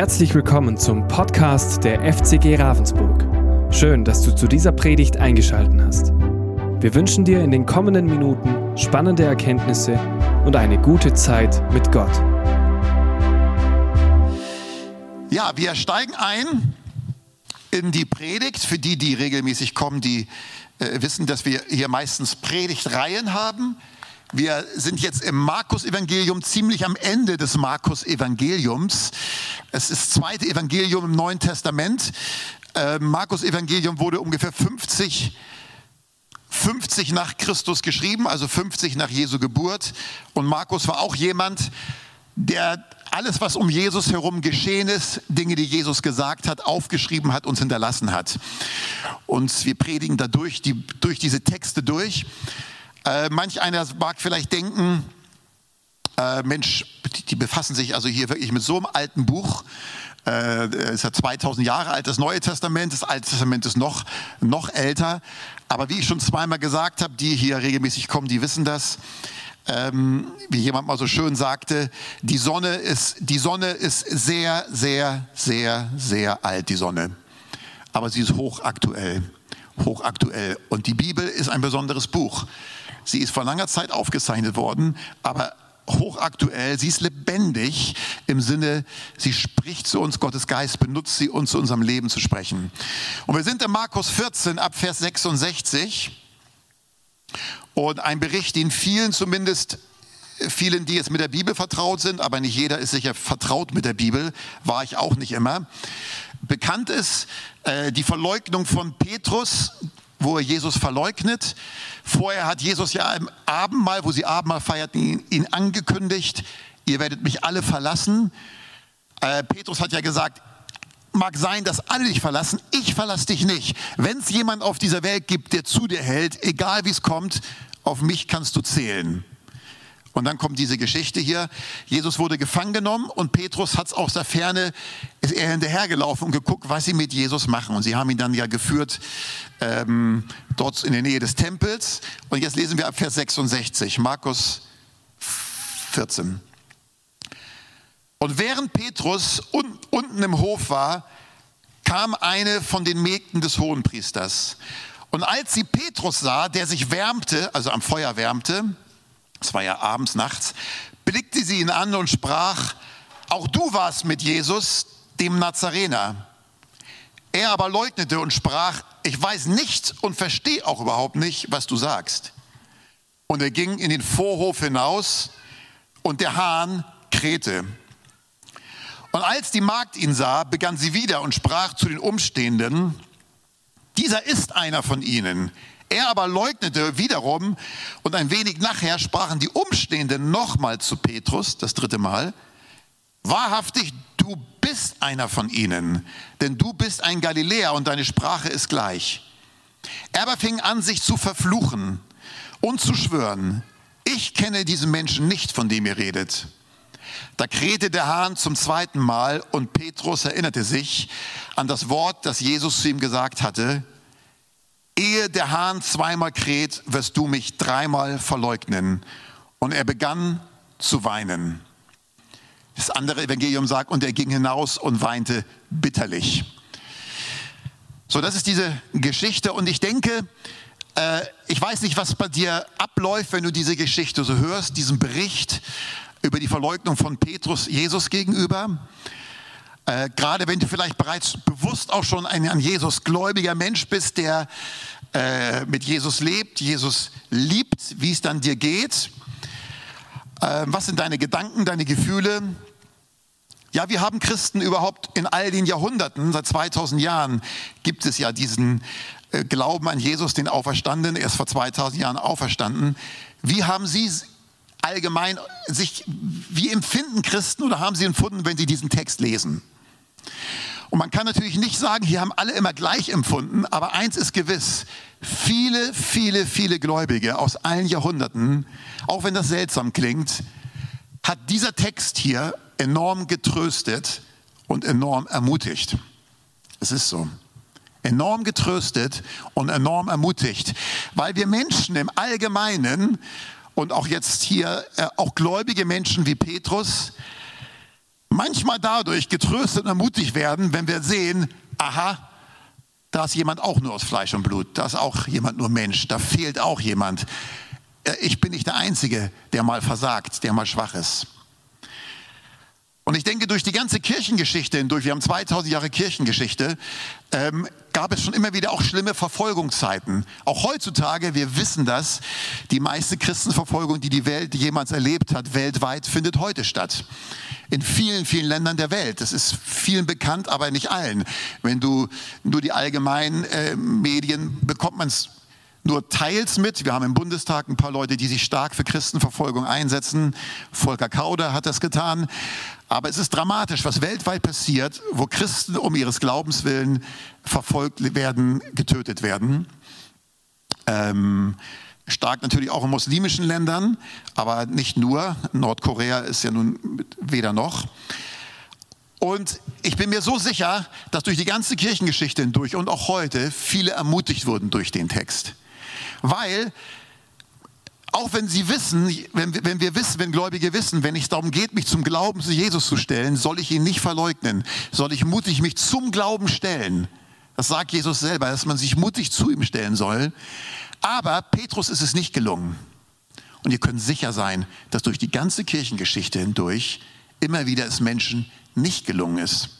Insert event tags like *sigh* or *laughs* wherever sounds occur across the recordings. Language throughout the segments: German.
Herzlich willkommen zum Podcast der FCG Ravensburg. Schön, dass du zu dieser Predigt eingeschaltet hast. Wir wünschen dir in den kommenden Minuten spannende Erkenntnisse und eine gute Zeit mit Gott. Ja, wir steigen ein in die Predigt. Für die, die regelmäßig kommen, die äh, wissen, dass wir hier meistens Predigtreihen haben. Wir sind jetzt im Markus-Evangelium, ziemlich am Ende des Markus-Evangeliums. Es ist das zweite Evangelium im Neuen Testament. Äh, Markus-Evangelium wurde ungefähr 50, 50 nach Christus geschrieben, also 50 nach Jesu Geburt. Und Markus war auch jemand, der alles, was um Jesus herum geschehen ist, Dinge, die Jesus gesagt hat, aufgeschrieben hat, uns hinterlassen hat. Und wir predigen dadurch die, durch diese Texte durch. Äh, manch einer mag vielleicht denken, äh, Mensch, die, die, befassen sich also hier wirklich mit so einem alten Buch. Äh, es ist ja 2000 Jahre alt, das Neue Testament. Das Alte Testament ist noch, noch älter. Aber wie ich schon zweimal gesagt habe, die hier regelmäßig kommen, die wissen das. Ähm, wie jemand mal so schön sagte, die Sonne ist, die Sonne ist sehr, sehr, sehr, sehr alt, die Sonne. Aber sie ist hochaktuell. Hochaktuell. Und die Bibel ist ein besonderes Buch. Sie ist vor langer Zeit aufgezeichnet worden, aber hochaktuell, sie ist lebendig im Sinne, sie spricht zu uns, Gottes Geist benutzt sie, uns zu unserem Leben zu sprechen. Und wir sind in Markus 14 ab Vers 66 und ein Bericht, den vielen zumindest, vielen, die jetzt mit der Bibel vertraut sind, aber nicht jeder ist sicher vertraut mit der Bibel, war ich auch nicht immer. Bekannt ist äh, die Verleugnung von Petrus, wo er Jesus verleugnet. Vorher hat Jesus ja im Abendmahl, wo sie Abendmahl feierten, ihn, angekündigt, ihr werdet mich alle verlassen. Äh, Petrus hat ja gesagt, mag sein, dass alle dich verlassen, ich verlasse dich nicht. Wenn es jemand auf dieser Welt gibt, der zu dir hält, egal wie es kommt, auf mich kannst du zählen. Und dann kommt diese Geschichte hier. Jesus wurde gefangen genommen und Petrus hat es aus der Ferne, ist er hinterhergelaufen und geguckt, was sie mit Jesus machen. Und sie haben ihn dann ja geführt ähm, dort in der Nähe des Tempels. Und jetzt lesen wir ab Vers 66, Markus 14. Und während Petrus un unten im Hof war, kam eine von den Mägden des Hohenpriesters. Und als sie Petrus sah, der sich wärmte, also am Feuer wärmte, es war ja abends, nachts, blickte sie ihn an und sprach, auch du warst mit Jesus, dem Nazarener. Er aber leugnete und sprach, ich weiß nicht und verstehe auch überhaupt nicht, was du sagst. Und er ging in den Vorhof hinaus und der Hahn krähte. Und als die Magd ihn sah, begann sie wieder und sprach zu den Umstehenden, dieser ist einer von ihnen. Er aber leugnete wiederum und ein wenig nachher sprachen die Umstehenden nochmal zu Petrus, das dritte Mal, wahrhaftig, du bist einer von ihnen, denn du bist ein Galiläer und deine Sprache ist gleich. Er aber fing an, sich zu verfluchen und zu schwören, ich kenne diesen Menschen nicht, von dem ihr redet. Da krähte der Hahn zum zweiten Mal und Petrus erinnerte sich an das Wort, das Jesus zu ihm gesagt hatte, ehe der Hahn zweimal kräht, wirst du mich dreimal verleugnen. Und er begann zu weinen. Das andere Evangelium sagt, und er ging hinaus und weinte bitterlich. So, das ist diese Geschichte. Und ich denke, äh, ich weiß nicht, was bei dir abläuft, wenn du diese Geschichte so hörst, diesen Bericht über die Verleugnung von Petrus Jesus gegenüber. Äh, gerade wenn du vielleicht bereits bewusst auch schon ein an Jesus gläubiger Mensch bist, der äh, mit Jesus lebt, Jesus liebt, wie es dann dir geht. Äh, was sind deine Gedanken, deine Gefühle? Ja, wir haben Christen überhaupt in all den Jahrhunderten, seit 2000 Jahren gibt es ja diesen äh, Glauben an Jesus, den Auferstandenen, er ist vor 2000 Jahren auferstanden. Wie haben Sie allgemein sich, wie empfinden Christen oder haben sie empfunden, wenn sie diesen Text lesen? Und man kann natürlich nicht sagen, hier haben alle immer gleich empfunden, aber eins ist gewiss, viele, viele, viele Gläubige aus allen Jahrhunderten, auch wenn das seltsam klingt, hat dieser Text hier enorm getröstet und enorm ermutigt. Es ist so. Enorm getröstet und enorm ermutigt, weil wir Menschen im Allgemeinen und auch jetzt hier, äh, auch gläubige Menschen wie Petrus, manchmal dadurch getröstet und ermutigt werden, wenn wir sehen, aha, da ist jemand auch nur aus Fleisch und Blut, da ist auch jemand nur Mensch, da fehlt auch jemand. Äh, ich bin nicht der Einzige, der mal versagt, der mal schwach ist. Und ich denke, durch die ganze Kirchengeschichte hindurch, wir haben 2000 Jahre Kirchengeschichte, ähm, gab es schon immer wieder auch schlimme Verfolgungszeiten. Auch heutzutage, wir wissen das, die meiste Christenverfolgung, die die Welt jemals erlebt hat, weltweit, findet heute statt. In vielen, vielen Ländern der Welt. Das ist vielen bekannt, aber nicht allen. Wenn du nur die allgemeinen äh, Medien bekommt man es nur teils mit. Wir haben im Bundestag ein paar Leute, die sich stark für Christenverfolgung einsetzen. Volker Kauder hat das getan. Aber es ist dramatisch, was weltweit passiert, wo Christen um ihres Glaubens willen verfolgt werden, getötet werden. Ähm, stark natürlich auch in muslimischen Ländern, aber nicht nur. Nordkorea ist ja nun weder noch. Und ich bin mir so sicher, dass durch die ganze Kirchengeschichte hindurch und auch heute viele ermutigt wurden durch den Text. Weil, auch wenn sie wissen, wenn, wenn wir wissen, wenn Gläubige wissen, wenn es darum geht, mich zum Glauben zu Jesus zu stellen, soll ich ihn nicht verleugnen, soll ich mutig mich zum Glauben stellen. Das sagt Jesus selber, dass man sich mutig zu ihm stellen soll. Aber Petrus ist es nicht gelungen. Und ihr könnt sicher sein, dass durch die ganze Kirchengeschichte hindurch immer wieder es Menschen nicht gelungen ist.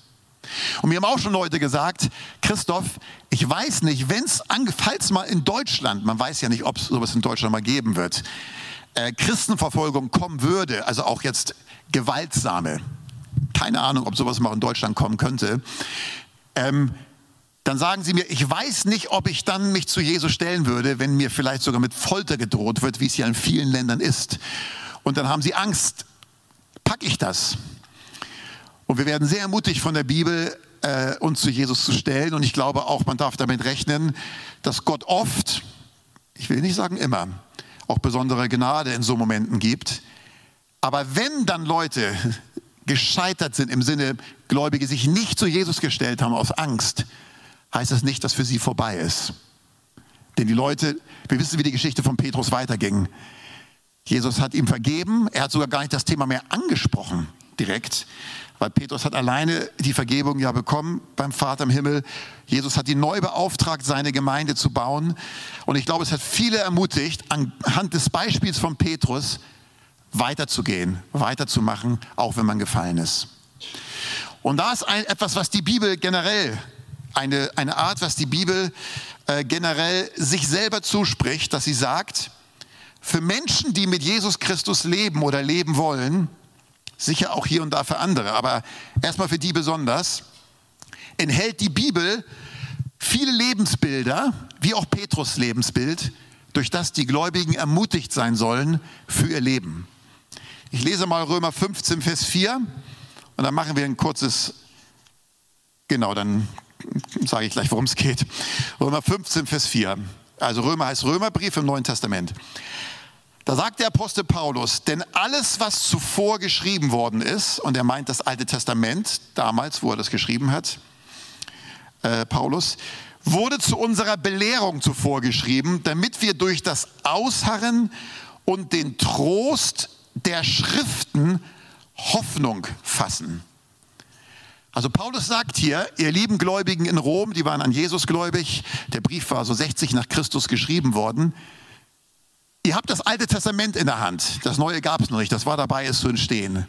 Und mir haben auch schon Leute gesagt, Christoph, ich weiß nicht, wenn es, falls mal in Deutschland, man weiß ja nicht, ob es sowas in Deutschland mal geben wird, äh, Christenverfolgung kommen würde, also auch jetzt gewaltsame, keine Ahnung, ob sowas mal in Deutschland kommen könnte, ähm, dann sagen sie mir, ich weiß nicht, ob ich dann mich zu Jesus stellen würde, wenn mir vielleicht sogar mit Folter gedroht wird, wie es ja in vielen Ländern ist. Und dann haben sie Angst, packe ich das? Und wir werden sehr ermutigt von der Bibel, äh, uns zu Jesus zu stellen. Und ich glaube auch, man darf damit rechnen, dass Gott oft, ich will nicht sagen immer, auch besondere Gnade in so Momenten gibt. Aber wenn dann Leute gescheitert sind im Sinne, Gläubige sich nicht zu Jesus gestellt haben aus Angst, heißt das nicht, dass für sie vorbei ist. Denn die Leute, wir wissen, wie die Geschichte von Petrus weiterging. Jesus hat ihm vergeben, er hat sogar gar nicht das Thema mehr angesprochen direkt, weil Petrus hat alleine die Vergebung ja bekommen beim Vater im Himmel. Jesus hat ihn neu beauftragt, seine Gemeinde zu bauen. Und ich glaube, es hat viele ermutigt, anhand des Beispiels von Petrus weiterzugehen, weiterzumachen, auch wenn man gefallen ist. Und da ist ein, etwas, was die Bibel generell, eine, eine Art, was die Bibel äh, generell sich selber zuspricht, dass sie sagt, für Menschen, die mit Jesus Christus leben oder leben wollen, sicher auch hier und da für andere, aber erstmal für die besonders, enthält die Bibel viele Lebensbilder, wie auch Petrus Lebensbild, durch das die Gläubigen ermutigt sein sollen für ihr Leben. Ich lese mal Römer 15, Vers 4 und dann machen wir ein kurzes, genau, dann sage ich gleich, worum es geht. Römer 15, Vers 4. Also Römer heißt Römerbrief im Neuen Testament. Da sagt der Apostel Paulus, denn alles, was zuvor geschrieben worden ist, und er meint das Alte Testament, damals, wo er das geschrieben hat, äh, Paulus, wurde zu unserer Belehrung zuvor geschrieben, damit wir durch das Ausharren und den Trost der Schriften Hoffnung fassen. Also Paulus sagt hier, ihr lieben Gläubigen in Rom, die waren an Jesus gläubig, der Brief war so 60 nach Christus geschrieben worden, Ihr habt das Alte Testament in der Hand. Das Neue gab es noch nicht. Das war dabei, es zu entstehen.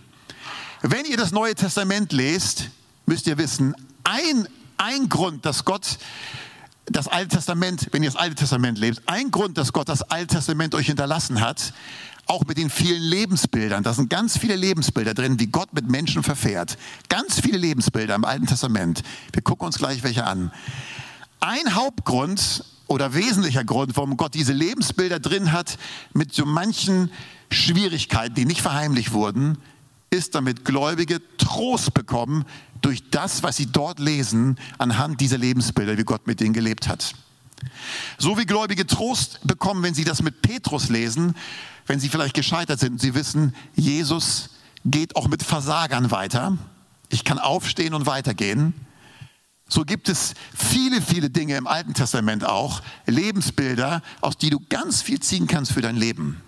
Wenn ihr das Neue Testament lest, müsst ihr wissen, ein, ein Grund, dass Gott das Alte Testament, wenn ihr das Alte Testament lebt, ein Grund, dass Gott das Alte Testament euch hinterlassen hat, auch mit den vielen Lebensbildern. Da sind ganz viele Lebensbilder drin, wie Gott mit Menschen verfährt. Ganz viele Lebensbilder im Alten Testament. Wir gucken uns gleich welche an. Ein Hauptgrund oder wesentlicher Grund, warum Gott diese Lebensbilder drin hat, mit so manchen Schwierigkeiten, die nicht verheimlicht wurden, ist, damit Gläubige Trost bekommen durch das, was sie dort lesen, anhand dieser Lebensbilder, wie Gott mit denen gelebt hat. So wie Gläubige Trost bekommen, wenn sie das mit Petrus lesen, wenn sie vielleicht gescheitert sind und sie wissen, Jesus geht auch mit Versagern weiter. Ich kann aufstehen und weitergehen. So gibt es viele, viele Dinge im Alten Testament auch, Lebensbilder, aus die du ganz viel ziehen kannst für dein Leben.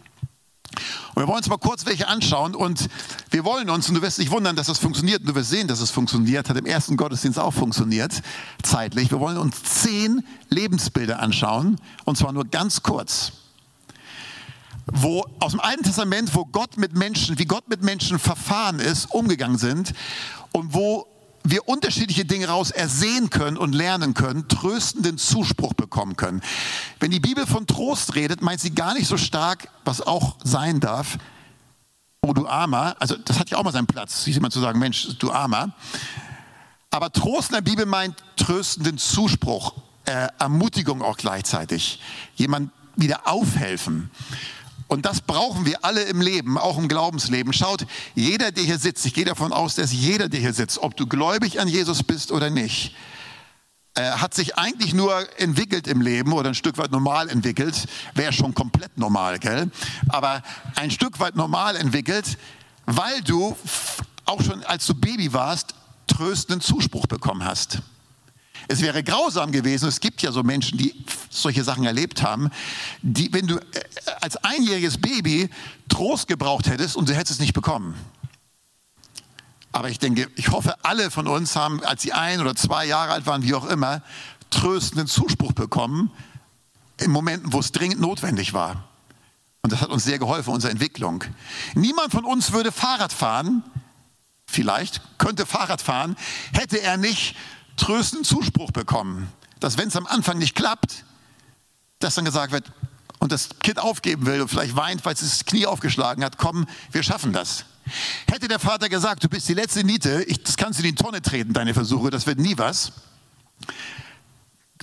Und wir wollen uns mal kurz welche anschauen und wir wollen uns, und du wirst dich wundern, dass das funktioniert, und du wirst sehen, dass es funktioniert, hat im ersten Gottesdienst auch funktioniert, zeitlich. Wir wollen uns zehn Lebensbilder anschauen, und zwar nur ganz kurz. Wo aus dem Alten Testament, wo Gott mit Menschen, wie Gott mit Menschen verfahren ist, umgegangen sind und wo wir unterschiedliche Dinge raus ersehen können und lernen können, tröstenden Zuspruch bekommen können. Wenn die Bibel von Trost redet, meint sie gar nicht so stark, was auch sein darf, oh du Armer, also das hat ja auch mal seinen Platz, jemand zu sagen, Mensch, du Armer. Aber Trost in der Bibel meint tröstenden Zuspruch, äh, Ermutigung auch gleichzeitig, jemand wieder aufhelfen. Und das brauchen wir alle im Leben, auch im Glaubensleben. Schaut, jeder, der hier sitzt, ich gehe davon aus, dass jeder, der hier sitzt, ob du gläubig an Jesus bist oder nicht, äh, hat sich eigentlich nur entwickelt im Leben oder ein Stück weit normal entwickelt. Wäre schon komplett normal, gell? Aber ein Stück weit normal entwickelt, weil du auch schon als du Baby warst, tröstenden Zuspruch bekommen hast. Es wäre grausam gewesen, es gibt ja so Menschen, die solche Sachen erlebt haben, die, wenn du äh, als einjähriges Baby Trost gebraucht hättest und du hättest es nicht bekommen. Aber ich denke, ich hoffe, alle von uns haben, als sie ein oder zwei Jahre alt waren, wie auch immer, tröstenden Zuspruch bekommen, in Momenten, wo es dringend notwendig war. Und das hat uns sehr geholfen, unsere Entwicklung. Niemand von uns würde Fahrrad fahren, vielleicht könnte Fahrrad fahren, hätte er nicht tröstenden Zuspruch bekommen, dass wenn es am Anfang nicht klappt, dass dann gesagt wird, und das Kind aufgeben will und vielleicht weint, weil es das Knie aufgeschlagen hat, komm, wir schaffen das. Hätte der Vater gesagt, du bist die letzte Niete, ich, das kannst du in die Tonne treten, deine Versuche, das wird nie was.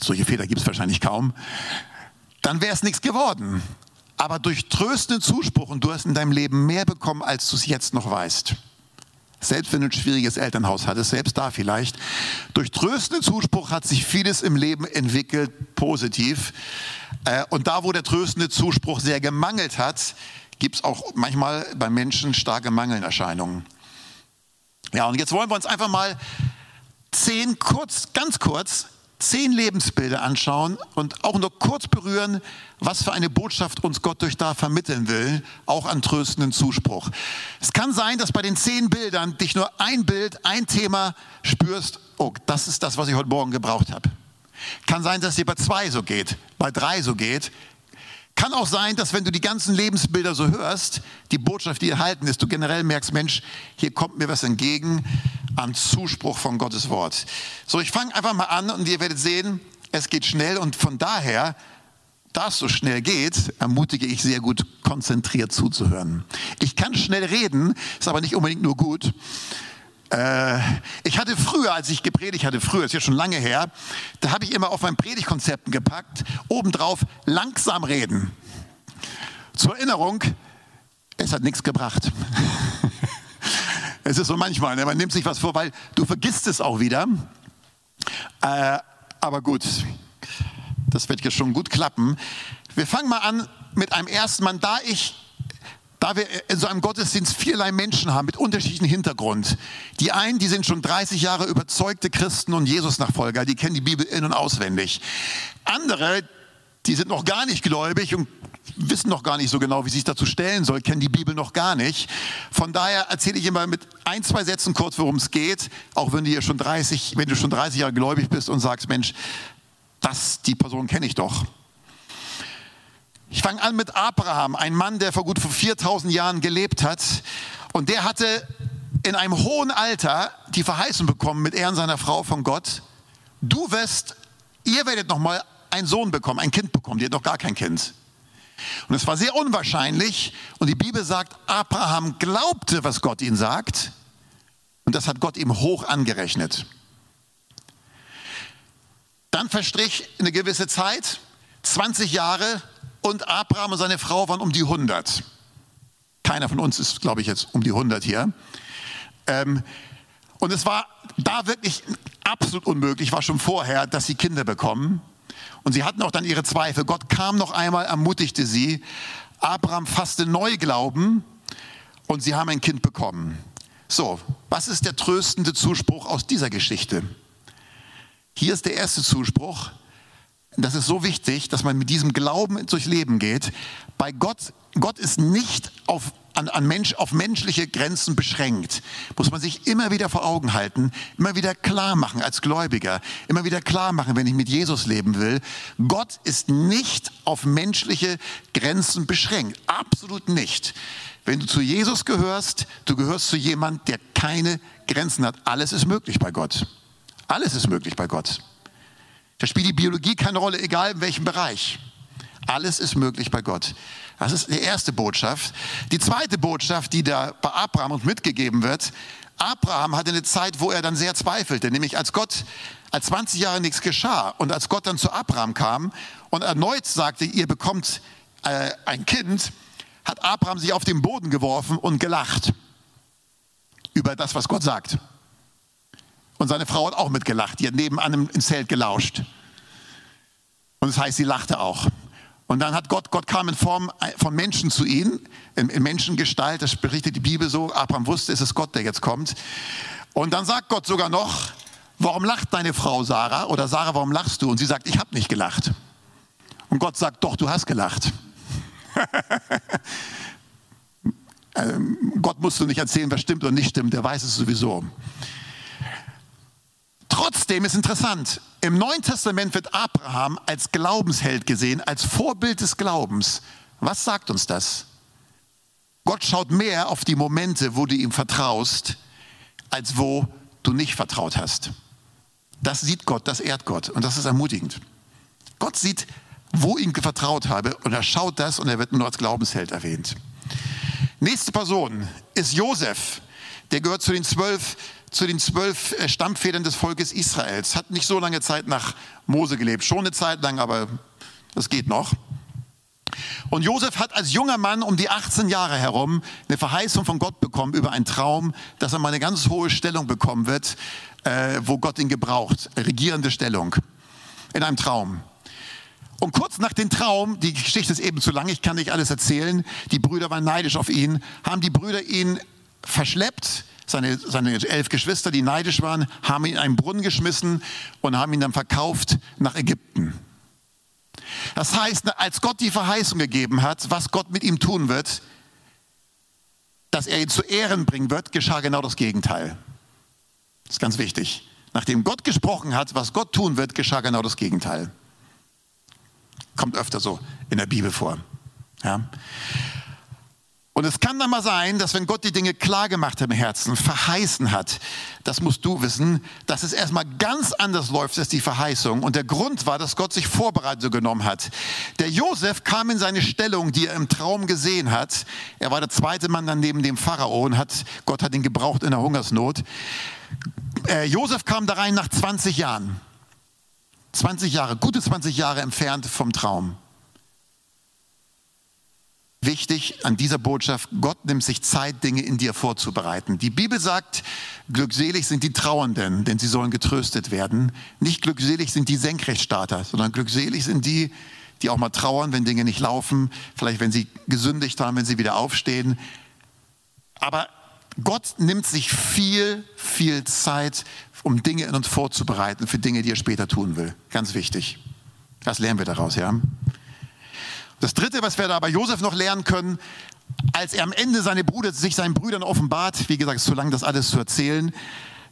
Solche Väter gibt es wahrscheinlich kaum. Dann wäre es nichts geworden. Aber durch tröstenden Zuspruch und du hast in deinem Leben mehr bekommen, als du es jetzt noch weißt. Selbst wenn du ein schwieriges Elternhaus hattest, selbst da vielleicht. Durch tröstenden Zuspruch hat sich vieles im Leben entwickelt, positiv. Äh, und da, wo der tröstende Zuspruch sehr gemangelt hat, gibt es auch manchmal bei Menschen starke Mangelnerscheinungen. Ja, und jetzt wollen wir uns einfach mal zehn kurz, ganz kurz zehn Lebensbilder anschauen und auch nur kurz berühren, was für eine Botschaft uns Gott durch da vermitteln will, auch an tröstenden Zuspruch. Es kann sein, dass bei den zehn Bildern dich nur ein Bild, ein Thema spürst, oh, das ist das, was ich heute Morgen gebraucht habe. Kann sein, dass es dir bei zwei so geht, bei drei so geht. Kann auch sein, dass wenn du die ganzen Lebensbilder so hörst, die Botschaft, die erhalten ist, du generell merkst, Mensch, hier kommt mir was entgegen an Zuspruch von Gottes Wort. So, ich fange einfach mal an und ihr werdet sehen, es geht schnell und von daher, da es so schnell geht, ermutige ich sehr gut, konzentriert zuzuhören. Ich kann schnell reden, ist aber nicht unbedingt nur gut. Äh, ich hatte früher, als ich gepredigt hatte, früher, ist ja schon lange her, da habe ich immer auf meinen Predigtkonzepten gepackt, obendrauf langsam reden. Zur Erinnerung, es hat nichts gebracht. *laughs* es ist so manchmal, ne? man nimmt sich was vor, weil du vergisst es auch wieder. Äh, aber gut, das wird ja schon gut klappen. Wir fangen mal an mit einem ersten Mann, da ich da wir in so einem Gottesdienst vielerlei Menschen haben mit unterschiedlichem Hintergrund. Die einen, die sind schon 30 Jahre überzeugte Christen und Jesus-Nachfolger, die kennen die Bibel in- und auswendig. Andere, die sind noch gar nicht gläubig und wissen noch gar nicht so genau, wie sich dazu stellen soll, kennen die Bibel noch gar nicht. Von daher erzähle ich immer mit ein, zwei Sätzen kurz, worum es geht, auch wenn du schon 30, wenn du schon 30 Jahre gläubig bist und sagst, Mensch, das, die Person kenne ich doch. Ich fange an mit Abraham, ein Mann, der vor gut 4000 Jahren gelebt hat. Und der hatte in einem hohen Alter die Verheißung bekommen mit Ehren seiner Frau von Gott. Du wirst, ihr werdet nochmal einen Sohn bekommen, ein Kind bekommen. Die hat noch gar kein Kind. Und es war sehr unwahrscheinlich. Und die Bibel sagt, Abraham glaubte, was Gott ihm sagt. Und das hat Gott ihm hoch angerechnet. Dann verstrich eine gewisse Zeit, 20 Jahre, und Abraham und seine Frau waren um die 100. Keiner von uns ist, glaube ich, jetzt um die 100 hier. Ähm, und es war da wirklich absolut unmöglich, war schon vorher, dass sie Kinder bekommen. Und sie hatten auch dann ihre Zweifel. Gott kam noch einmal, ermutigte sie. Abraham fasste Neuglauben und sie haben ein Kind bekommen. So, was ist der tröstende Zuspruch aus dieser Geschichte? Hier ist der erste Zuspruch. Das ist so wichtig, dass man mit diesem Glauben durchs Leben geht. Bei Gott, Gott ist nicht auf, an, an Mensch, auf menschliche Grenzen beschränkt. Muss man sich immer wieder vor Augen halten, immer wieder klar machen als Gläubiger, immer wieder klar machen, wenn ich mit Jesus leben will. Gott ist nicht auf menschliche Grenzen beschränkt. Absolut nicht. Wenn du zu Jesus gehörst, du gehörst zu jemand, der keine Grenzen hat. Alles ist möglich bei Gott. Alles ist möglich bei Gott. Da spielt die Biologie keine Rolle, egal in welchem Bereich. Alles ist möglich bei Gott. Das ist die erste Botschaft. Die zweite Botschaft, die da bei Abraham uns mitgegeben wird, Abraham hatte eine Zeit, wo er dann sehr zweifelte, nämlich als Gott, als 20 Jahre nichts geschah und als Gott dann zu Abraham kam und erneut sagte, ihr bekommt äh, ein Kind, hat Abraham sich auf den Boden geworfen und gelacht über das, was Gott sagt. Und seine Frau hat auch mitgelacht. Die hat nebenan im Zelt gelauscht. Und das heißt, sie lachte auch. Und dann hat Gott, Gott kam in Form von Menschen zu ihnen, in, in Menschengestalt, das berichtet die Bibel so. Abraham wusste, es ist Gott, der jetzt kommt. Und dann sagt Gott sogar noch, warum lacht deine Frau Sarah? Oder Sarah, warum lachst du? Und sie sagt, ich habe nicht gelacht. Und Gott sagt, doch, du hast gelacht. *laughs* ähm, Gott musst du nicht erzählen, was stimmt oder nicht stimmt, der weiß es sowieso. Trotzdem ist interessant, im Neuen Testament wird Abraham als Glaubensheld gesehen, als Vorbild des Glaubens. Was sagt uns das? Gott schaut mehr auf die Momente, wo du ihm vertraust, als wo du nicht vertraut hast. Das sieht Gott, das ehrt Gott und das ist ermutigend. Gott sieht, wo ihm vertraut habe und er schaut das und er wird nur als Glaubensheld erwähnt. Nächste Person ist Josef. Der gehört zu den zwölf zu den zwölf äh, Stammvätern des Volkes Israels. Hat nicht so lange Zeit nach Mose gelebt, schon eine Zeit lang, aber das geht noch. Und Josef hat als junger Mann um die 18 Jahre herum eine Verheißung von Gott bekommen über einen Traum, dass er mal eine ganz hohe Stellung bekommen wird, äh, wo Gott ihn gebraucht. Regierende Stellung. In einem Traum. Und kurz nach dem Traum, die Geschichte ist eben zu lang, ich kann nicht alles erzählen, die Brüder waren neidisch auf ihn, haben die Brüder ihn verschleppt seine, seine elf Geschwister, die neidisch waren, haben ihn in einen Brunnen geschmissen und haben ihn dann verkauft nach Ägypten. Das heißt, als Gott die Verheißung gegeben hat, was Gott mit ihm tun wird, dass er ihn zu Ehren bringen wird, geschah genau das Gegenteil. Das ist ganz wichtig. Nachdem Gott gesprochen hat, was Gott tun wird, geschah genau das Gegenteil. Kommt öfter so in der Bibel vor. Ja. Und es kann dann mal sein, dass wenn Gott die Dinge klar gemacht hat im Herzen, verheißen hat, das musst du wissen, dass es erstmal ganz anders läuft als die Verheißung. Und der Grund war, dass Gott sich Vorbereitung genommen hat. Der Josef kam in seine Stellung, die er im Traum gesehen hat. Er war der zweite Mann dann neben dem Pharao und hat, Gott hat ihn gebraucht in der Hungersnot. Äh, Josef kam da rein nach 20 Jahren. 20 Jahre, gute 20 Jahre entfernt vom Traum wichtig an dieser Botschaft, Gott nimmt sich Zeit, Dinge in dir vorzubereiten. Die Bibel sagt, glückselig sind die Trauernden, denn sie sollen getröstet werden. Nicht glückselig sind die Senkrechtstarter, sondern glückselig sind die, die auch mal trauern, wenn Dinge nicht laufen, vielleicht wenn sie gesündigt haben, wenn sie wieder aufstehen. Aber Gott nimmt sich viel, viel Zeit, um Dinge in uns vorzubereiten für Dinge, die er später tun will. Ganz wichtig. Das lernen wir daraus, ja. Das Dritte, was wir da bei Josef noch lernen können, als er am Ende seine Brüder, sich seinen Brüdern offenbart, wie gesagt, es ist zu lang, das alles zu erzählen,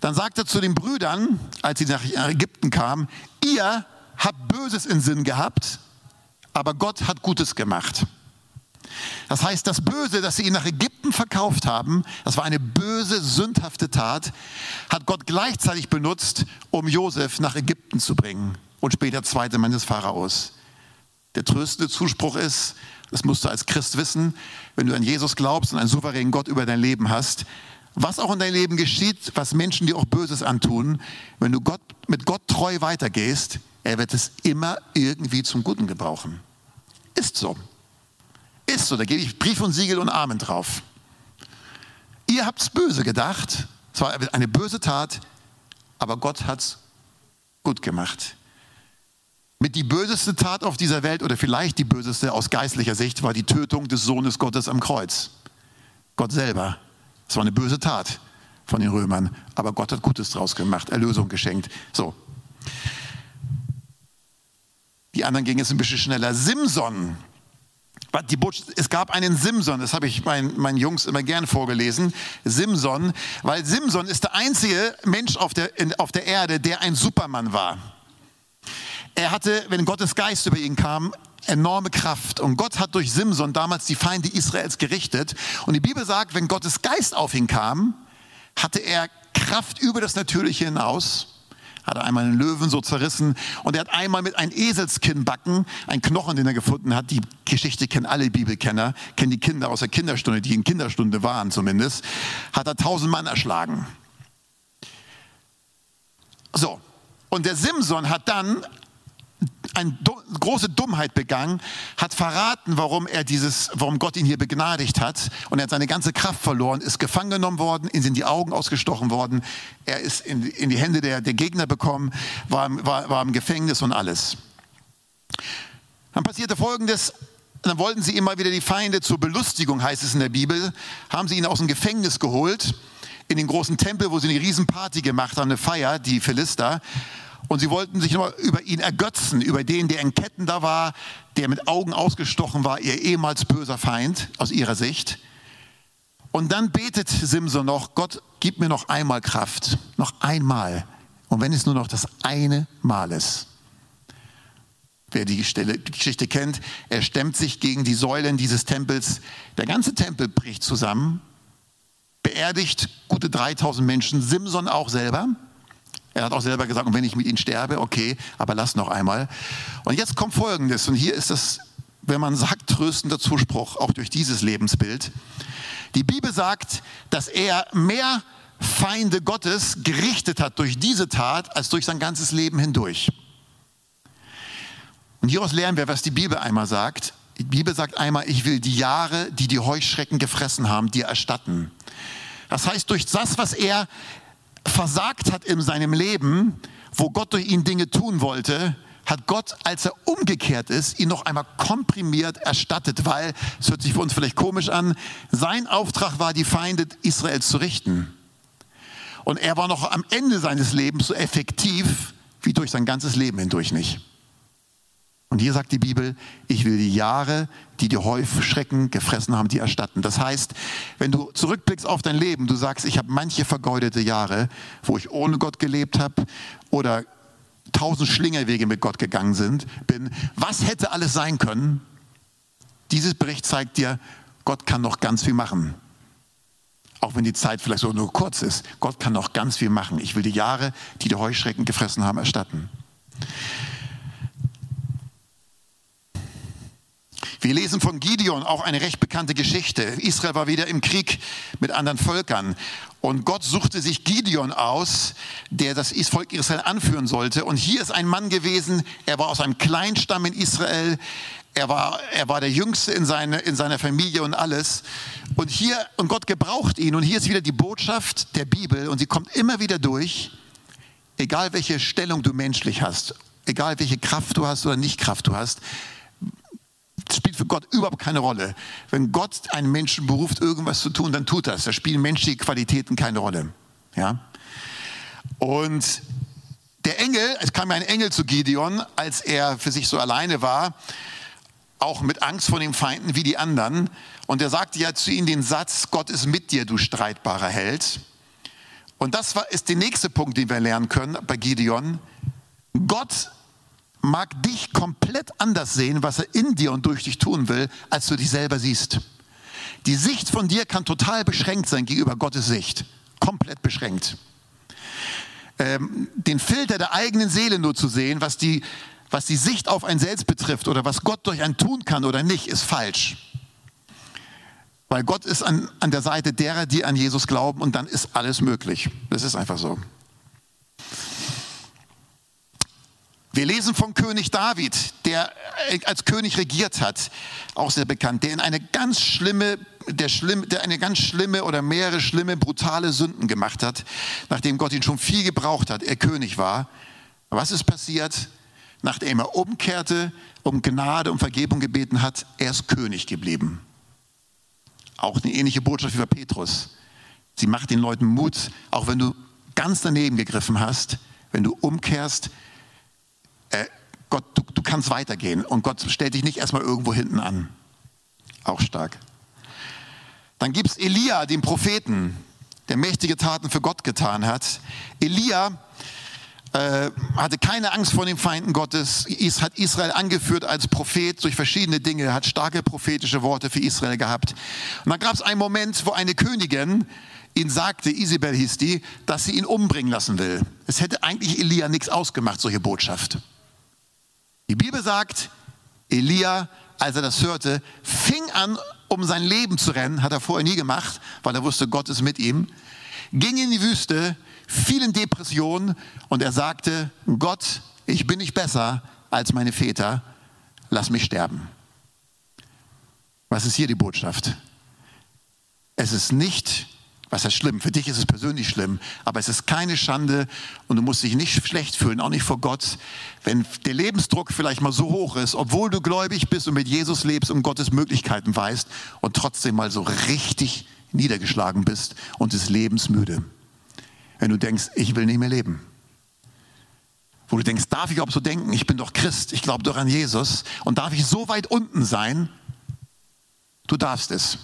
dann sagt er zu den Brüdern, als sie nach Ägypten kamen, ihr habt Böses in Sinn gehabt, aber Gott hat Gutes gemacht. Das heißt, das Böse, das sie ihn nach Ägypten verkauft haben, das war eine böse, sündhafte Tat, hat Gott gleichzeitig benutzt, um Josef nach Ägypten zu bringen und später zweite Mann des Pharaos. Der tröstende Zuspruch ist, das musst du als Christ wissen, wenn du an Jesus glaubst und einen souveränen Gott über dein Leben hast, was auch in deinem Leben geschieht, was Menschen dir auch Böses antun, wenn du Gott, mit Gott treu weitergehst, er wird es immer irgendwie zum Guten gebrauchen. Ist so. Ist so, da gebe ich Brief und Siegel und Amen drauf. Ihr habt es böse gedacht, es war eine böse Tat, aber Gott hat es gut gemacht. Mit die böseste Tat auf dieser Welt oder vielleicht die böseste aus geistlicher Sicht war die Tötung des Sohnes Gottes am Kreuz. Gott selber. Es war eine böse Tat von den Römern, aber Gott hat Gutes draus gemacht, Erlösung geschenkt. So. Die anderen gingen jetzt ein bisschen schneller. Simson. Es gab einen Simson, das habe ich meinen, meinen Jungs immer gern vorgelesen. Simson, weil Simson ist der einzige Mensch auf der, auf der Erde, der ein Supermann war. Er hatte, wenn Gottes Geist über ihn kam, enorme Kraft. Und Gott hat durch Simson damals die Feinde Israels gerichtet. Und die Bibel sagt, wenn Gottes Geist auf ihn kam, hatte er Kraft über das Natürliche hinaus hat er einmal einen Löwen so zerrissen und er hat einmal mit einem Eselskinnbacken, ein Knochen, den er gefunden hat, die Geschichte kennen alle Bibelkenner, kennen die Kinder aus der Kinderstunde, die in Kinderstunde waren zumindest, hat er tausend Mann erschlagen. So, und der Simson hat dann eine große Dummheit begangen, hat verraten, warum er dieses, warum Gott ihn hier begnadigt hat. Und er hat seine ganze Kraft verloren, ist gefangen genommen worden, ihm sind die Augen ausgestochen worden. Er ist in, in die Hände der, der Gegner bekommen, war, war, war im Gefängnis und alles. Dann passierte Folgendes. Dann wollten sie immer wieder die Feinde zur Belustigung, heißt es in der Bibel, haben sie ihn aus dem Gefängnis geholt, in den großen Tempel, wo sie eine Riesenparty gemacht haben, eine Feier, die Philister. Und sie wollten sich nur über ihn ergötzen, über den, der in Ketten da war, der mit Augen ausgestochen war, ihr ehemals böser Feind aus ihrer Sicht. Und dann betet Simson noch, Gott, gib mir noch einmal Kraft, noch einmal. Und wenn es nur noch das eine Mal ist. Wer die, Geschichte kennt, er stemmt sich gegen die Säulen dieses Tempels. Der ganze Tempel bricht zusammen, beerdigt gute 3000 Menschen, Simson auch selber. Er hat auch selber gesagt, und wenn ich mit ihnen sterbe, okay, aber lass noch einmal. Und jetzt kommt Folgendes, und hier ist das, wenn man sagt, tröstender Zuspruch, auch durch dieses Lebensbild. Die Bibel sagt, dass er mehr Feinde Gottes gerichtet hat durch diese Tat, als durch sein ganzes Leben hindurch. Und hieraus lernen wir, was die Bibel einmal sagt. Die Bibel sagt einmal, ich will die Jahre, die die Heuschrecken gefressen haben, dir erstatten. Das heißt, durch das, was er versagt hat in seinem Leben, wo Gott durch ihn Dinge tun wollte, hat Gott, als er umgekehrt ist, ihn noch einmal komprimiert erstattet, weil, es hört sich für uns vielleicht komisch an, sein Auftrag war, die Feinde Israels zu richten. Und er war noch am Ende seines Lebens so effektiv wie durch sein ganzes Leben hindurch nicht. Und hier sagt die Bibel, ich will die Jahre, die die Heuschrecken gefressen haben, die erstatten. Das heißt, wenn du zurückblickst auf dein Leben, du sagst, ich habe manche vergeudete Jahre, wo ich ohne Gott gelebt habe oder tausend Schlingerwege mit Gott gegangen sind, bin, was hätte alles sein können? Dieses Bericht zeigt dir, Gott kann noch ganz viel machen. Auch wenn die Zeit vielleicht so nur kurz ist. Gott kann noch ganz viel machen. Ich will die Jahre, die die Heuschrecken gefressen haben, erstatten. Wir lesen von Gideon auch eine recht bekannte Geschichte. Israel war wieder im Krieg mit anderen Völkern. Und Gott suchte sich Gideon aus, der das Volk Israel anführen sollte. Und hier ist ein Mann gewesen, er war aus einem Kleinstamm in Israel. Er war, er war der Jüngste in, seine, in seiner Familie und alles. Und hier, und Gott gebraucht ihn. Und hier ist wieder die Botschaft der Bibel. Und sie kommt immer wieder durch. Egal welche Stellung du menschlich hast, egal welche Kraft du hast oder nicht Kraft du hast, spielt für Gott überhaupt keine Rolle. Wenn Gott einen Menschen beruft, irgendwas zu tun, dann tut das. Da spielen menschliche Qualitäten keine Rolle. Ja? Und der Engel, es kam ein Engel zu Gideon, als er für sich so alleine war, auch mit Angst vor den Feinden wie die anderen. Und er sagte ja zu ihm den Satz, Gott ist mit dir, du streitbarer Held. Und das war, ist der nächste Punkt, den wir lernen können bei Gideon. Gott mag dich komplett anders sehen, was er in dir und durch dich tun will, als du dich selber siehst. Die Sicht von dir kann total beschränkt sein gegenüber Gottes Sicht. Komplett beschränkt. Ähm, den Filter der eigenen Seele nur zu sehen, was die, was die Sicht auf ein Selbst betrifft oder was Gott durch ein tun kann oder nicht, ist falsch. Weil Gott ist an, an der Seite derer, die an Jesus glauben und dann ist alles möglich. Das ist einfach so. Wir lesen von König David, der äh, als König regiert hat, auch sehr bekannt, der in eine ganz schlimme, der, schlimm, der eine ganz schlimme oder mehrere schlimme, brutale Sünden gemacht hat, nachdem Gott ihn schon viel gebraucht hat, er König war. Was ist passiert? Nachdem er umkehrte, um Gnade, um Vergebung gebeten hat, er ist König geblieben. Auch eine ähnliche Botschaft wie bei Petrus. Sie macht den Leuten Mut, auch wenn du ganz daneben gegriffen hast, wenn du umkehrst, äh, Gott, du, du kannst weitergehen und Gott stellt dich nicht erstmal irgendwo hinten an. Auch stark. Dann gibt es Elia, den Propheten, der mächtige Taten für Gott getan hat. Elia äh, hatte keine Angst vor den Feinden Gottes, hat Israel angeführt als Prophet durch verschiedene Dinge, hat starke prophetische Worte für Israel gehabt. Und dann gab es einen Moment, wo eine Königin ihn sagte, Isabel hieß die, dass sie ihn umbringen lassen will. Es hätte eigentlich Elia nichts ausgemacht, solche Botschaft. Die Bibel sagt, Elia, als er das hörte, fing an, um sein Leben zu rennen, hat er vorher nie gemacht, weil er wusste, Gott ist mit ihm, ging in die Wüste, vielen Depressionen und er sagte, Gott, ich bin nicht besser als meine Väter, lass mich sterben. Was ist hier die Botschaft? Es ist nicht, was heißt schlimm, für dich ist es persönlich schlimm, aber es ist keine Schande und du musst dich nicht schlecht fühlen, auch nicht vor Gott, wenn der Lebensdruck vielleicht mal so hoch ist, obwohl du gläubig bist und mit Jesus lebst und Gottes Möglichkeiten weißt und trotzdem mal so richtig niedergeschlagen bist und des Lebens müde wenn du denkst, ich will nicht mehr leben. Wo du denkst, darf ich überhaupt so denken? Ich bin doch Christ, ich glaube doch an Jesus. Und darf ich so weit unten sein? Du darfst es.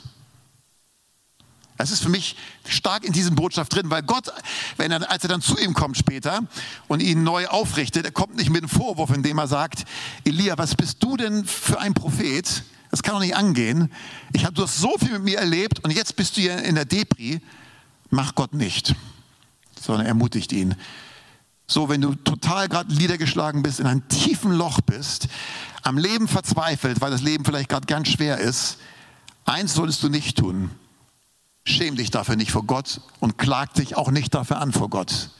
Es ist für mich stark in diesem Botschaft drin, weil Gott, wenn er, als er dann zu ihm kommt später und ihn neu aufrichtet, er kommt nicht mit einem Vorwurf, indem er sagt, Elia, was bist du denn für ein Prophet? Das kann doch nicht angehen. Ich habe, du so viel mit mir erlebt und jetzt bist du hier in der Depri. Mach Gott nicht sondern ermutigt ihn. So, wenn du total gerade niedergeschlagen bist, in einem tiefen Loch bist, am Leben verzweifelt, weil das Leben vielleicht gerade ganz schwer ist, eins solltest du nicht tun. Schäm dich dafür nicht vor Gott und klag dich auch nicht dafür an vor Gott.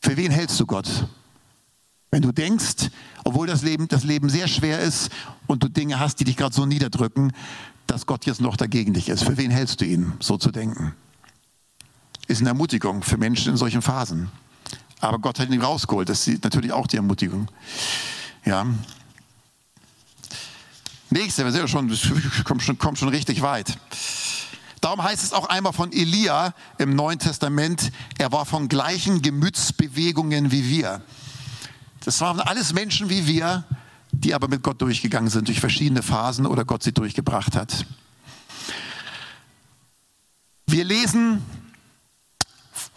Für wen hältst du Gott? Wenn du denkst, obwohl das Leben, das Leben sehr schwer ist und du Dinge hast, die dich gerade so niederdrücken, dass Gott jetzt noch dagegen dich ist, für wen hältst du ihn, so zu denken? ist eine Ermutigung für Menschen in solchen Phasen. Aber Gott hat ihn rausgeholt. Das ist natürlich auch die Ermutigung. Ja. Nächste, wir sind ja schon, *laughs* kommt schon, kommt schon richtig weit. Darum heißt es auch einmal von Elia im Neuen Testament, er war von gleichen Gemütsbewegungen wie wir. Das waren alles Menschen wie wir, die aber mit Gott durchgegangen sind, durch verschiedene Phasen oder Gott sie durchgebracht hat. Wir lesen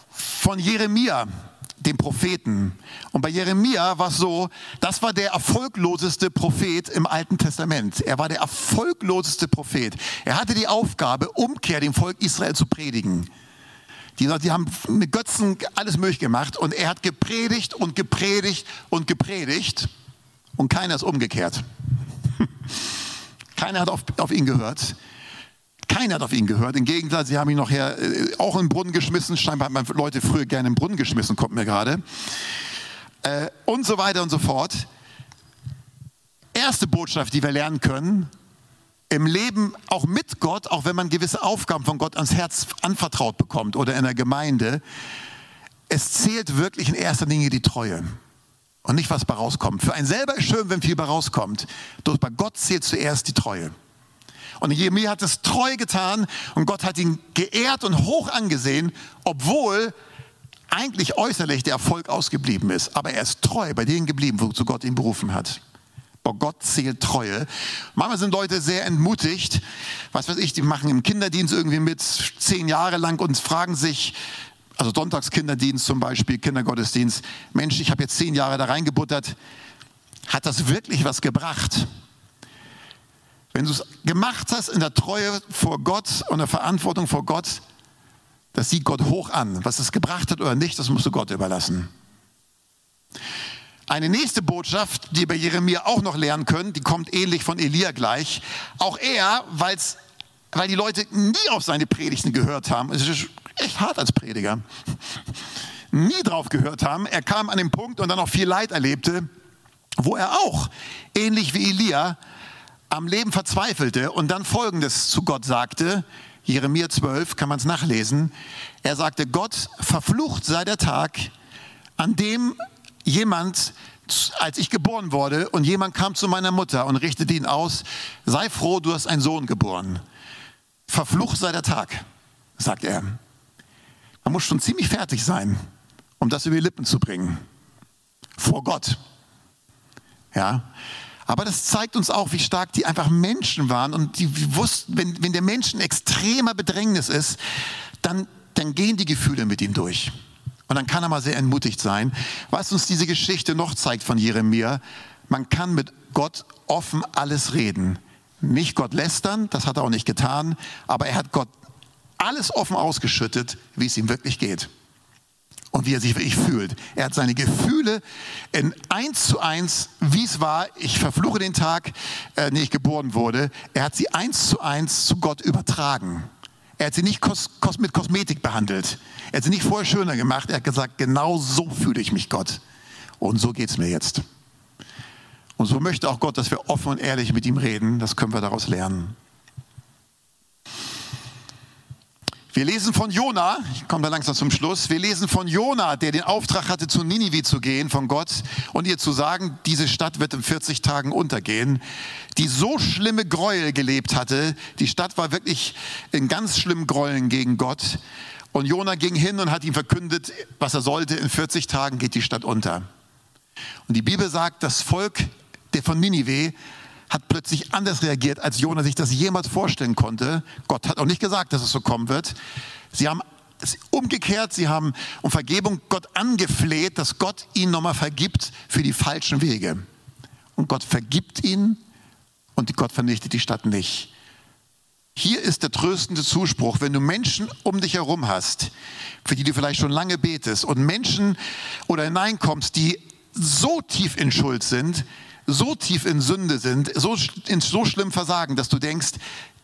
von Jeremia, dem Propheten. Und bei Jeremia war es so, das war der erfolgloseste Prophet im Alten Testament. Er war der erfolgloseste Prophet. Er hatte die Aufgabe, Umkehr dem Volk Israel zu predigen. Die, die haben mit Götzen alles möglich gemacht und er hat gepredigt und gepredigt und gepredigt und keiner ist umgekehrt. *laughs* keiner hat auf, auf ihn gehört. Keiner hat auf ihn gehört. Im Gegenteil, sie haben ihn nachher äh, auch in den Brunnen geschmissen. Scheinbar hat man Leute früher gerne in den Brunnen geschmissen, kommt mir gerade. Äh, und so weiter und so fort. Erste Botschaft, die wir lernen können, im Leben auch mit Gott, auch wenn man gewisse Aufgaben von Gott ans Herz anvertraut bekommt oder in der Gemeinde, es zählt wirklich in erster Linie die Treue und nicht, was bei rauskommt. Für einen selber ist schön, wenn viel bei rauskommt. Doch bei Gott zählt zuerst die Treue. Und Jeremia hat es treu getan und Gott hat ihn geehrt und hoch angesehen, obwohl eigentlich äußerlich der Erfolg ausgeblieben ist. Aber er ist treu bei denen geblieben, wozu Gott ihn berufen hat. Boah, Gott zählt Treue. Manchmal sind Leute sehr entmutigt. Was weiß ich, die machen im Kinderdienst irgendwie mit zehn Jahre lang und fragen sich, also Sonntagskinderdienst zum Beispiel, Kindergottesdienst, Mensch, ich habe jetzt zehn Jahre da reingebuttert. Hat das wirklich was gebracht? Wenn du es gemacht hast in der Treue vor Gott und der Verantwortung vor Gott, das sieht Gott hoch an. Was es gebracht hat oder nicht, das musst du Gott überlassen. Eine nächste Botschaft, die wir bei Jeremia auch noch lernen können, die kommt ähnlich von Elia gleich. Auch er, weil's, weil die Leute nie auf seine Predigten gehört haben, es ist echt hart als Prediger, *laughs* nie drauf gehört haben. Er kam an den Punkt und dann auch viel Leid erlebte, wo er auch, ähnlich wie Elia, am Leben verzweifelte und dann Folgendes zu Gott sagte, Jeremia 12 kann man es nachlesen, er sagte, Gott, verflucht sei der Tag, an dem jemand, als ich geboren wurde und jemand kam zu meiner Mutter und richtete ihn aus, sei froh, du hast einen Sohn geboren. Verflucht sei der Tag, sagt er. Man muss schon ziemlich fertig sein, um das über die Lippen zu bringen. Vor Gott. Ja. Aber das zeigt uns auch, wie stark die einfach Menschen waren und die wussten, wenn, wenn der Mensch in extremer Bedrängnis ist, dann, dann gehen die Gefühle mit ihm durch. Und dann kann er mal sehr entmutigt sein. Was uns diese Geschichte noch zeigt von Jeremia, man kann mit Gott offen alles reden. Nicht Gott lästern, das hat er auch nicht getan, aber er hat Gott alles offen ausgeschüttet, wie es ihm wirklich geht und wie er sich wirklich fühlt. Er hat seine Gefühle in eins zu eins, wie es war, ich verfluche den Tag, äh, den ich geboren wurde, er hat sie eins zu eins zu Gott übertragen. Er hat sie nicht kos kos mit Kosmetik behandelt. Er hat sie nicht vorher schöner gemacht. Er hat gesagt, genau so fühle ich mich, Gott. Und so geht es mir jetzt. Und so möchte auch Gott, dass wir offen und ehrlich mit ihm reden. Das können wir daraus lernen. Wir lesen von Jona, ich komme da langsam zum Schluss, wir lesen von Jona, der den Auftrag hatte, zu Ninive zu gehen von Gott und ihr zu sagen, diese Stadt wird in 40 Tagen untergehen, die so schlimme Gräuel gelebt hatte. Die Stadt war wirklich in ganz schlimmen Gräueln gegen Gott. Und Jona ging hin und hat ihm verkündet, was er sollte, in 40 Tagen geht die Stadt unter. Und die Bibel sagt, das Volk der von Ninive hat plötzlich anders reagiert, als Jona sich das jemals vorstellen konnte. Gott hat auch nicht gesagt, dass es so kommen wird. Sie haben umgekehrt, sie haben um Vergebung Gott angefleht, dass Gott ihnen nochmal vergibt für die falschen Wege. Und Gott vergibt ihnen und Gott vernichtet die Stadt nicht. Hier ist der tröstende Zuspruch, wenn du Menschen um dich herum hast, für die du vielleicht schon lange betest und Menschen oder hineinkommst, die so tief in Schuld sind, so tief in Sünde sind, so, in so schlimm versagen, dass du denkst,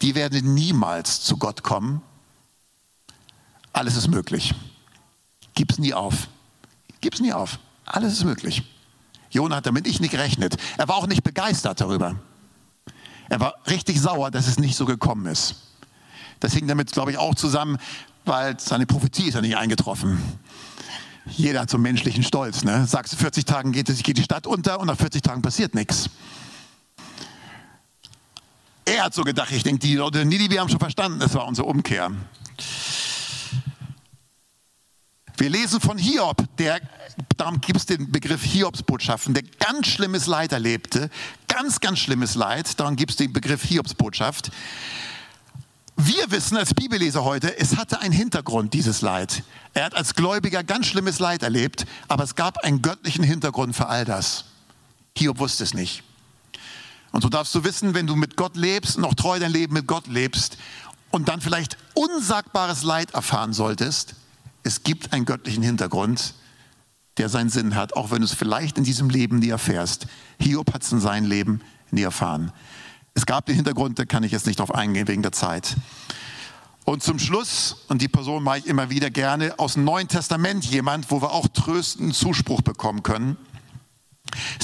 die werden niemals zu Gott kommen. Alles ist möglich. Gib's nie auf. Gib's nie auf. Alles ist möglich. Jona hat damit nicht gerechnet. Er war auch nicht begeistert darüber. Er war richtig sauer, dass es nicht so gekommen ist. Das hing damit, glaube ich, auch zusammen, weil seine Prophetie ist ja nicht eingetroffen. Jeder hat so menschlichen Stolz. Ne? Sagst du, 40 Tagen geht, es, geht die Stadt unter und nach 40 Tagen passiert nichts. Er hat so gedacht, ich denke, die Leute in Ninive haben schon verstanden, das war unsere Umkehr. Wir lesen von Hiob, der, darum gibt es den Begriff Hiobsbotschaften, der ganz schlimmes Leid erlebte, ganz, ganz schlimmes Leid, darum gibt es den Begriff Hiobsbotschaft. Wir wissen als Bibelleser heute, es hatte einen Hintergrund, dieses Leid. Er hat als Gläubiger ganz schlimmes Leid erlebt, aber es gab einen göttlichen Hintergrund für all das. Hiob wusste es nicht. Und so darfst du wissen, wenn du mit Gott lebst und auch treu dein Leben mit Gott lebst und dann vielleicht unsagbares Leid erfahren solltest, es gibt einen göttlichen Hintergrund, der seinen Sinn hat, auch wenn du es vielleicht in diesem Leben nie erfährst. Hiob hat es in seinem Leben nie erfahren. Es gab den Hintergrund, da kann ich jetzt nicht drauf eingehen wegen der Zeit. Und zum Schluss, und die Person mache ich immer wieder gerne, aus dem Neuen Testament jemand, wo wir auch tröstenden Zuspruch bekommen können.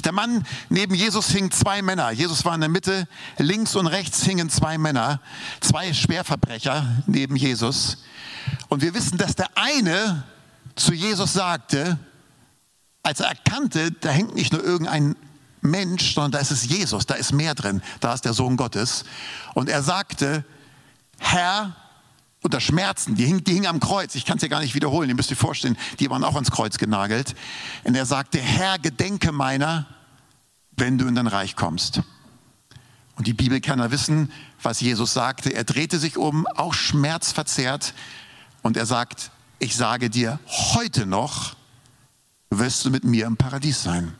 Der Mann, neben Jesus hingen zwei Männer. Jesus war in der Mitte, links und rechts hingen zwei Männer, zwei Schwerverbrecher neben Jesus. Und wir wissen, dass der eine zu Jesus sagte, als er erkannte, da hängt nicht nur irgendein Mensch, sondern da ist es Jesus, da ist mehr drin, da ist der Sohn Gottes. Und er sagte, Herr, unter Schmerzen, die hingen, die hingen am Kreuz, ich kann es ja gar nicht wiederholen, ihr müsst euch vorstellen, die waren auch ans Kreuz genagelt. Und er sagte, Herr, gedenke meiner, wenn du in dein Reich kommst. Und die Bibelkenner wissen, was Jesus sagte. Er drehte sich um, auch schmerzverzerrt, und er sagt, ich sage dir, heute noch wirst du mit mir im Paradies sein.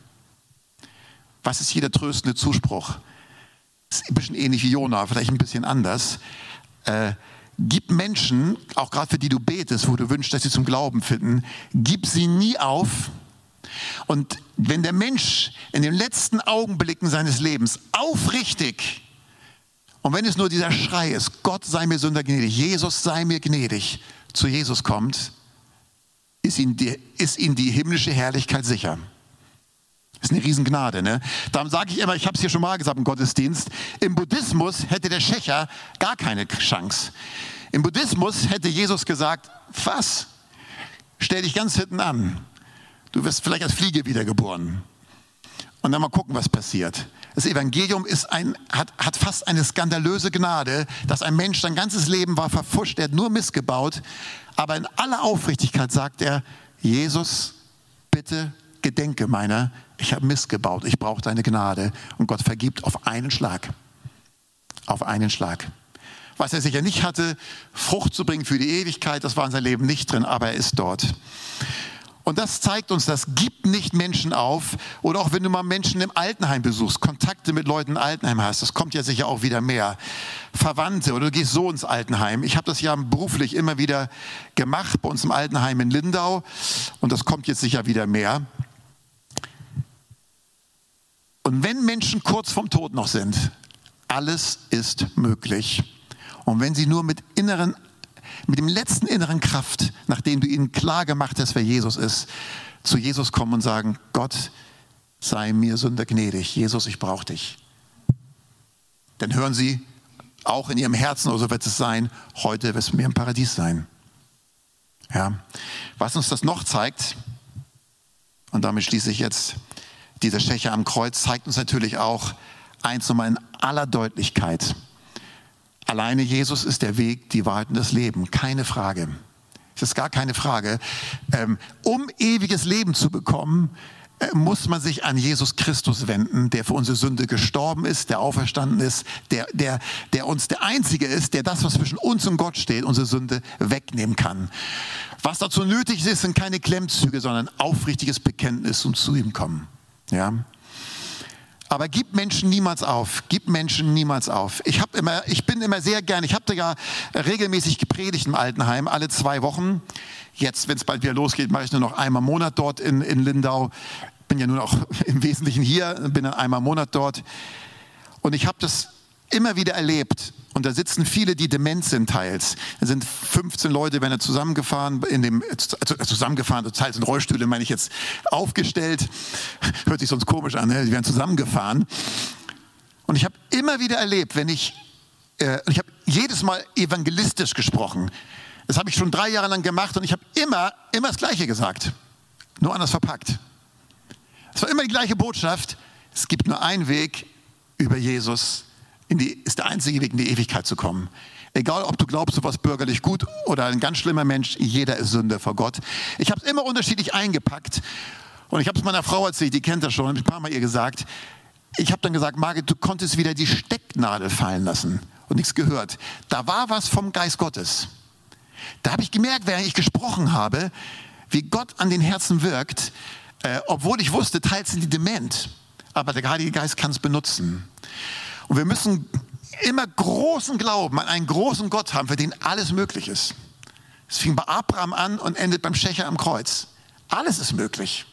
Was ist hier der tröstende Zuspruch? Das ist ein bisschen ähnlich wie Jona, vielleicht ein bisschen anders. Äh, gib Menschen, auch gerade für die du betest, wo du wünschst, dass sie zum Glauben finden, gib sie nie auf. Und wenn der Mensch in den letzten Augenblicken seines Lebens aufrichtig, und wenn es nur dieser Schrei ist, Gott sei mir Sünder gnädig, Jesus sei mir gnädig, zu Jesus kommt, ist ihm die, ist ihm die himmlische Herrlichkeit sicher. Das ist eine Riesengnade. Ne? Darum sage ich immer, ich habe es hier schon mal gesagt im Gottesdienst, im Buddhismus hätte der Schächer gar keine Chance. Im Buddhismus hätte Jesus gesagt, was? Stell dich ganz hinten an. Du wirst vielleicht als Fliege wiedergeboren. Und dann mal gucken, was passiert. Das Evangelium ist ein, hat, hat fast eine skandalöse Gnade, dass ein Mensch sein ganzes Leben war verfuscht, er hat nur missgebaut, aber in aller Aufrichtigkeit sagt er, Jesus, bitte gedenke meiner, ich habe Mist gebaut, ich brauche deine Gnade. Und Gott vergibt auf einen Schlag. Auf einen Schlag. Was er sicher nicht hatte, Frucht zu bringen für die Ewigkeit, das war in seinem Leben nicht drin, aber er ist dort. Und das zeigt uns, das gibt nicht Menschen auf. Oder auch wenn du mal Menschen im Altenheim besuchst, Kontakte mit Leuten im Altenheim hast, das kommt ja sicher auch wieder mehr. Verwandte oder du gehst so ins Altenheim. Ich habe das ja beruflich immer wieder gemacht bei uns im Altenheim in Lindau und das kommt jetzt sicher wieder mehr. Und wenn Menschen kurz vom Tod noch sind, alles ist möglich. Und wenn sie nur mit inneren mit dem letzten inneren Kraft, nachdem du ihnen klar gemacht hast, wer Jesus ist, zu Jesus kommen und sagen, Gott, sei mir Sünder gnädig. Jesus, ich brauche dich. Dann hören sie auch in ihrem Herzen, oder so wird es sein, heute wird es mir im Paradies sein. Ja. Was uns das noch zeigt, und damit schließe ich jetzt, dieser Schächer am Kreuz zeigt uns natürlich auch eins nochmal in aller Deutlichkeit. Alleine Jesus ist der Weg, die Wahrheit und das Leben. Keine Frage. Es ist gar keine Frage. Ähm, um ewiges Leben zu bekommen, äh, muss man sich an Jesus Christus wenden, der für unsere Sünde gestorben ist, der auferstanden ist, der, der, der uns der Einzige ist, der das, was zwischen uns und Gott steht, unsere Sünde wegnehmen kann. Was dazu nötig ist, sind keine Klemmzüge, sondern aufrichtiges Bekenntnis und zu ihm kommen. Ja. Aber gib Menschen niemals auf. Gib Menschen niemals auf. Ich, hab immer, ich bin immer sehr gern, ich habe ja regelmäßig gepredigt im Altenheim, alle zwei Wochen. Jetzt, wenn es bald wieder losgeht, mache ich nur noch einmal im Monat dort in, in Lindau. Bin ja nun auch *laughs* im Wesentlichen hier, bin dann einmal im Monat dort. Und ich habe das immer wieder erlebt. Und da sitzen viele, die dement sind teils. Da sind 15 Leute, werden zusammengefahren, in dem, also zusammengefahren, teils in Rollstühle, meine ich jetzt, aufgestellt. *laughs* Hört sich sonst komisch an, ne? die werden zusammengefahren. Und ich habe immer wieder erlebt, wenn ich, äh, ich habe jedes Mal evangelistisch gesprochen. Das habe ich schon drei Jahre lang gemacht und ich habe immer, immer das Gleiche gesagt. Nur anders verpackt. Es war immer die gleiche Botschaft. Es gibt nur einen Weg über Jesus die, ist der einzige Weg, in die Ewigkeit zu kommen. Egal, ob du glaubst, du warst bürgerlich gut oder ein ganz schlimmer Mensch, jeder ist Sünder vor Gott. Ich habe es immer unterschiedlich eingepackt und ich habe es meiner Frau erzählt, die kennt das schon, habe ich ein paar Mal ihr gesagt. Ich habe dann gesagt, Margit, du konntest wieder die Stecknadel fallen lassen und nichts gehört. Da war was vom Geist Gottes. Da habe ich gemerkt, während ich gesprochen habe, wie Gott an den Herzen wirkt, äh, obwohl ich wusste, teils sind die dement. Aber der Heilige Geist kann es benutzen. Und wir müssen immer großen Glauben an einen großen Gott haben, für den alles möglich ist. Es fing bei Abraham an und endet beim Schächer am Kreuz. Alles ist möglich.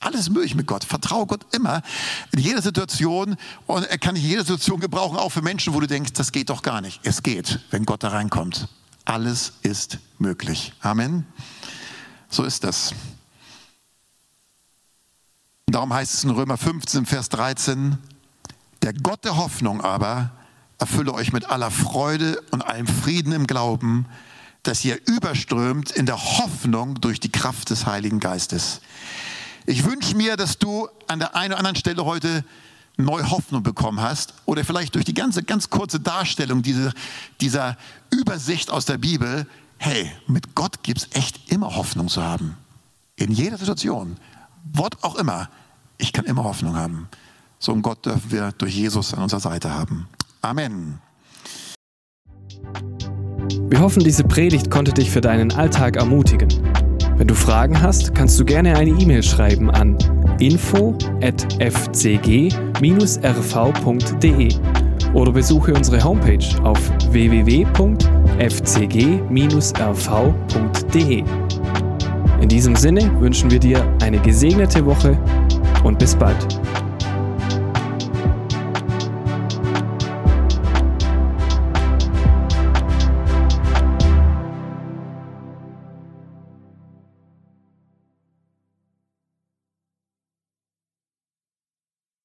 Alles ist möglich mit Gott. Vertraue Gott immer in jeder Situation und er kann dich in Situation gebrauchen, auch für Menschen, wo du denkst, das geht doch gar nicht. Es geht, wenn Gott da reinkommt. Alles ist möglich. Amen. So ist das. Darum heißt es in Römer 15, Vers 13, der Gott der Hoffnung aber erfülle euch mit aller Freude und allem Frieden im Glauben, dass ihr überströmt in der Hoffnung durch die Kraft des Heiligen Geistes. Ich wünsche mir, dass du an der einen oder anderen Stelle heute neue Hoffnung bekommen hast oder vielleicht durch die ganze ganz kurze Darstellung dieser, dieser Übersicht aus der Bibel, hey, mit Gott gibt es echt immer Hoffnung zu haben. In jeder Situation, Wort auch immer, ich kann immer Hoffnung haben. So einen Gott dürfen wir durch Jesus an unserer Seite haben. Amen. Wir hoffen, diese Predigt konnte dich für deinen Alltag ermutigen. Wenn du Fragen hast, kannst du gerne eine E-Mail schreiben an info@fcg-rv.de oder besuche unsere Homepage auf www.fcg-rv.de. In diesem Sinne wünschen wir dir eine gesegnete Woche und bis bald.